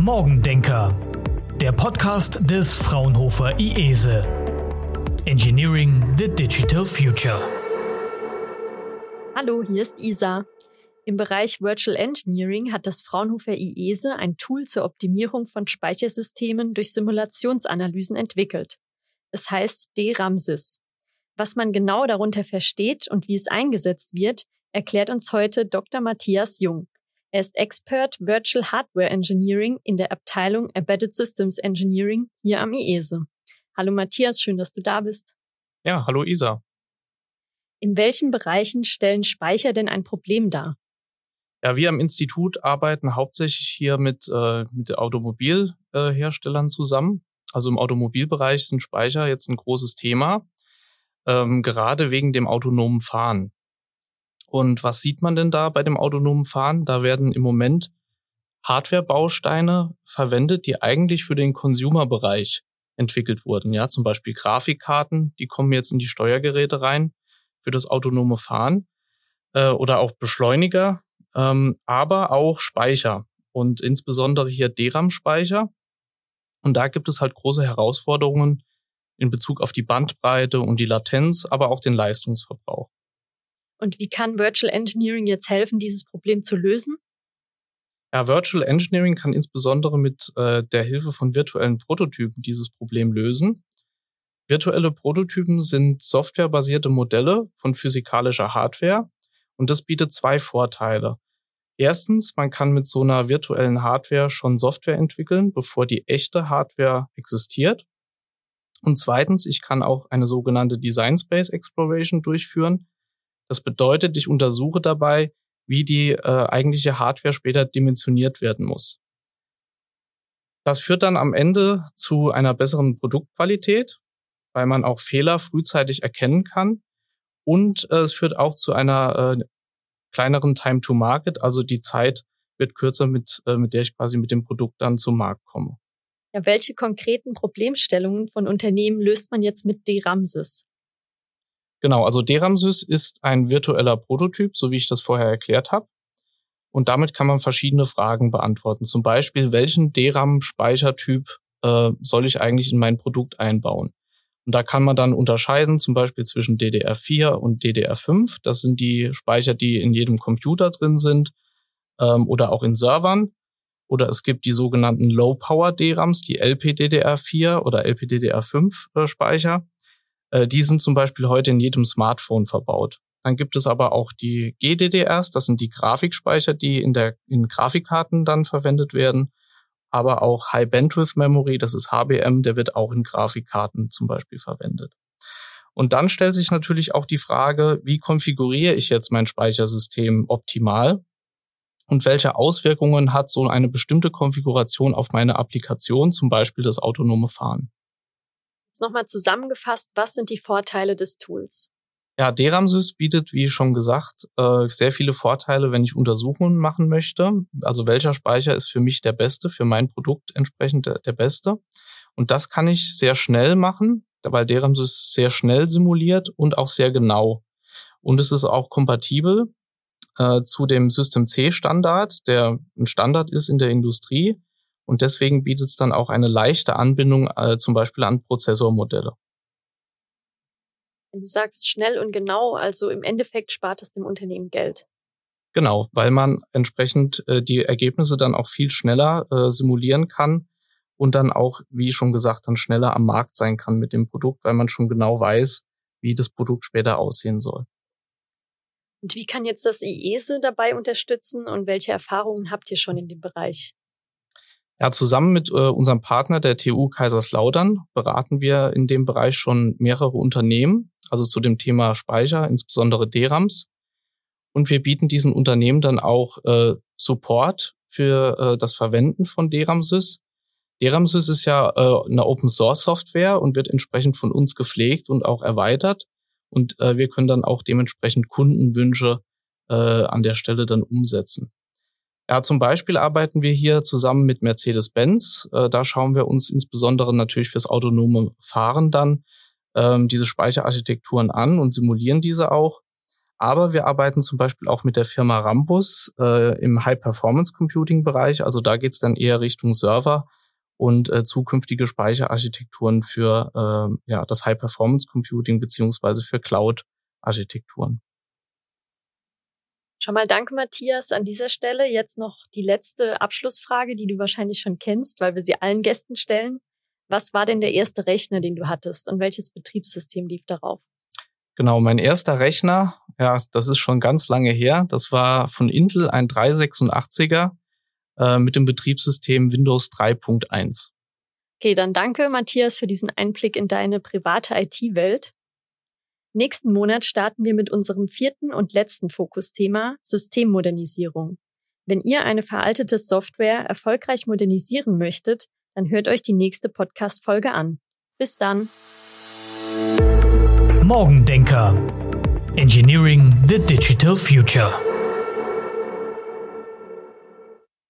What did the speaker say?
Morgendenker, der Podcast des Fraunhofer IESE. Engineering the Digital Future. Hallo, hier ist Isa. Im Bereich Virtual Engineering hat das Fraunhofer IESE ein Tool zur Optimierung von Speichersystemen durch Simulationsanalysen entwickelt. Es heißt DRAMSYS. Was man genau darunter versteht und wie es eingesetzt wird, erklärt uns heute Dr. Matthias Jung. Er ist Expert Virtual Hardware Engineering in der Abteilung Embedded Systems Engineering hier am IESE. Hallo Matthias, schön, dass du da bist. Ja, hallo Isa. In welchen Bereichen stellen Speicher denn ein Problem dar? Ja, wir am Institut arbeiten hauptsächlich hier mit, äh, mit Automobilherstellern äh, zusammen. Also im Automobilbereich sind Speicher jetzt ein großes Thema, ähm, gerade wegen dem autonomen Fahren. Und was sieht man denn da bei dem autonomen Fahren? Da werden im Moment Hardware-Bausteine verwendet, die eigentlich für den Consumer-Bereich entwickelt wurden. Ja, zum Beispiel Grafikkarten, die kommen jetzt in die Steuergeräte rein für das autonome Fahren äh, oder auch Beschleuniger, ähm, aber auch Speicher und insbesondere hier DRAM-Speicher. Und da gibt es halt große Herausforderungen in Bezug auf die Bandbreite und die Latenz, aber auch den Leistungsverbrauch. Und wie kann Virtual Engineering jetzt helfen, dieses Problem zu lösen? Ja, Virtual Engineering kann insbesondere mit äh, der Hilfe von virtuellen Prototypen dieses Problem lösen. Virtuelle Prototypen sind softwarebasierte Modelle von physikalischer Hardware und das bietet zwei Vorteile. Erstens, man kann mit so einer virtuellen Hardware schon Software entwickeln, bevor die echte Hardware existiert. Und zweitens, ich kann auch eine sogenannte Design Space Exploration durchführen. Das bedeutet, ich untersuche dabei, wie die äh, eigentliche Hardware später dimensioniert werden muss. Das führt dann am Ende zu einer besseren Produktqualität, weil man auch Fehler frühzeitig erkennen kann. Und äh, es führt auch zu einer äh, kleineren Time to Market, also die Zeit wird kürzer, mit, äh, mit der ich quasi mit dem Produkt dann zum Markt komme. Ja, welche konkreten Problemstellungen von Unternehmen löst man jetzt mit DRAMSYS? Genau, also DRAMSYS ist ein virtueller Prototyp, so wie ich das vorher erklärt habe. Und damit kann man verschiedene Fragen beantworten. Zum Beispiel, welchen DRAM-Speichertyp äh, soll ich eigentlich in mein Produkt einbauen? Und da kann man dann unterscheiden, zum Beispiel zwischen DDR4 und DDR5. Das sind die Speicher, die in jedem Computer drin sind ähm, oder auch in Servern. Oder es gibt die sogenannten Low-Power-DRAMs, die LPDDR4 oder LPDDR5-Speicher. Äh, die sind zum Beispiel heute in jedem Smartphone verbaut. Dann gibt es aber auch die GDDRs, das sind die Grafikspeicher, die in der in Grafikkarten dann verwendet werden. Aber auch High Bandwidth Memory, das ist HBM, der wird auch in Grafikkarten zum Beispiel verwendet. Und dann stellt sich natürlich auch die Frage, wie konfiguriere ich jetzt mein Speichersystem optimal? Und welche Auswirkungen hat so eine bestimmte Konfiguration auf meine Applikation, zum Beispiel das autonome Fahren? Nochmal zusammengefasst, was sind die Vorteile des Tools? Ja, DRAMSYS bietet, wie schon gesagt, äh, sehr viele Vorteile, wenn ich Untersuchungen machen möchte. Also welcher Speicher ist für mich der beste, für mein Produkt entsprechend der beste. Und das kann ich sehr schnell machen, weil DRAMSYS sehr schnell simuliert und auch sehr genau. Und es ist auch kompatibel äh, zu dem System C Standard, der ein Standard ist in der Industrie und deswegen bietet es dann auch eine leichte Anbindung äh, zum Beispiel an Prozessormodelle. Du sagst schnell und genau, also im Endeffekt spart es dem Unternehmen Geld. Genau, weil man entsprechend äh, die Ergebnisse dann auch viel schneller äh, simulieren kann und dann auch, wie schon gesagt, dann schneller am Markt sein kann mit dem Produkt, weil man schon genau weiß, wie das Produkt später aussehen soll. Und wie kann jetzt das IESE dabei unterstützen und welche Erfahrungen habt ihr schon in dem Bereich? Ja, zusammen mit äh, unserem Partner der TU Kaiserslautern beraten wir in dem Bereich schon mehrere Unternehmen, also zu dem Thema Speicher, insbesondere DRAMs. Und wir bieten diesen Unternehmen dann auch äh, Support für äh, das Verwenden von DRAMSys. DRAMSys ist ja äh, eine Open Source Software und wird entsprechend von uns gepflegt und auch erweitert. Und äh, wir können dann auch dementsprechend Kundenwünsche äh, an der Stelle dann umsetzen. Ja, zum Beispiel arbeiten wir hier zusammen mit Mercedes-Benz. Äh, da schauen wir uns insbesondere natürlich fürs autonome Fahren dann ähm, diese Speicherarchitekturen an und simulieren diese auch. Aber wir arbeiten zum Beispiel auch mit der Firma Rambus äh, im High-Performance-Computing-Bereich. Also da geht's dann eher Richtung Server und äh, zukünftige Speicherarchitekturen für äh, ja, das High-Performance-Computing beziehungsweise für Cloud-Architekturen. Schon mal danke, Matthias, an dieser Stelle. Jetzt noch die letzte Abschlussfrage, die du wahrscheinlich schon kennst, weil wir sie allen Gästen stellen. Was war denn der erste Rechner, den du hattest und welches Betriebssystem lief darauf? Genau, mein erster Rechner, ja, das ist schon ganz lange her. Das war von Intel ein 386er äh, mit dem Betriebssystem Windows 3.1. Okay, dann danke, Matthias, für diesen Einblick in deine private IT-Welt. Nächsten Monat starten wir mit unserem vierten und letzten Fokusthema Systemmodernisierung. Wenn ihr eine veraltete Software erfolgreich modernisieren möchtet, dann hört euch die nächste Podcast-Folge an. Bis dann! Morgendenker. Engineering the Digital Future.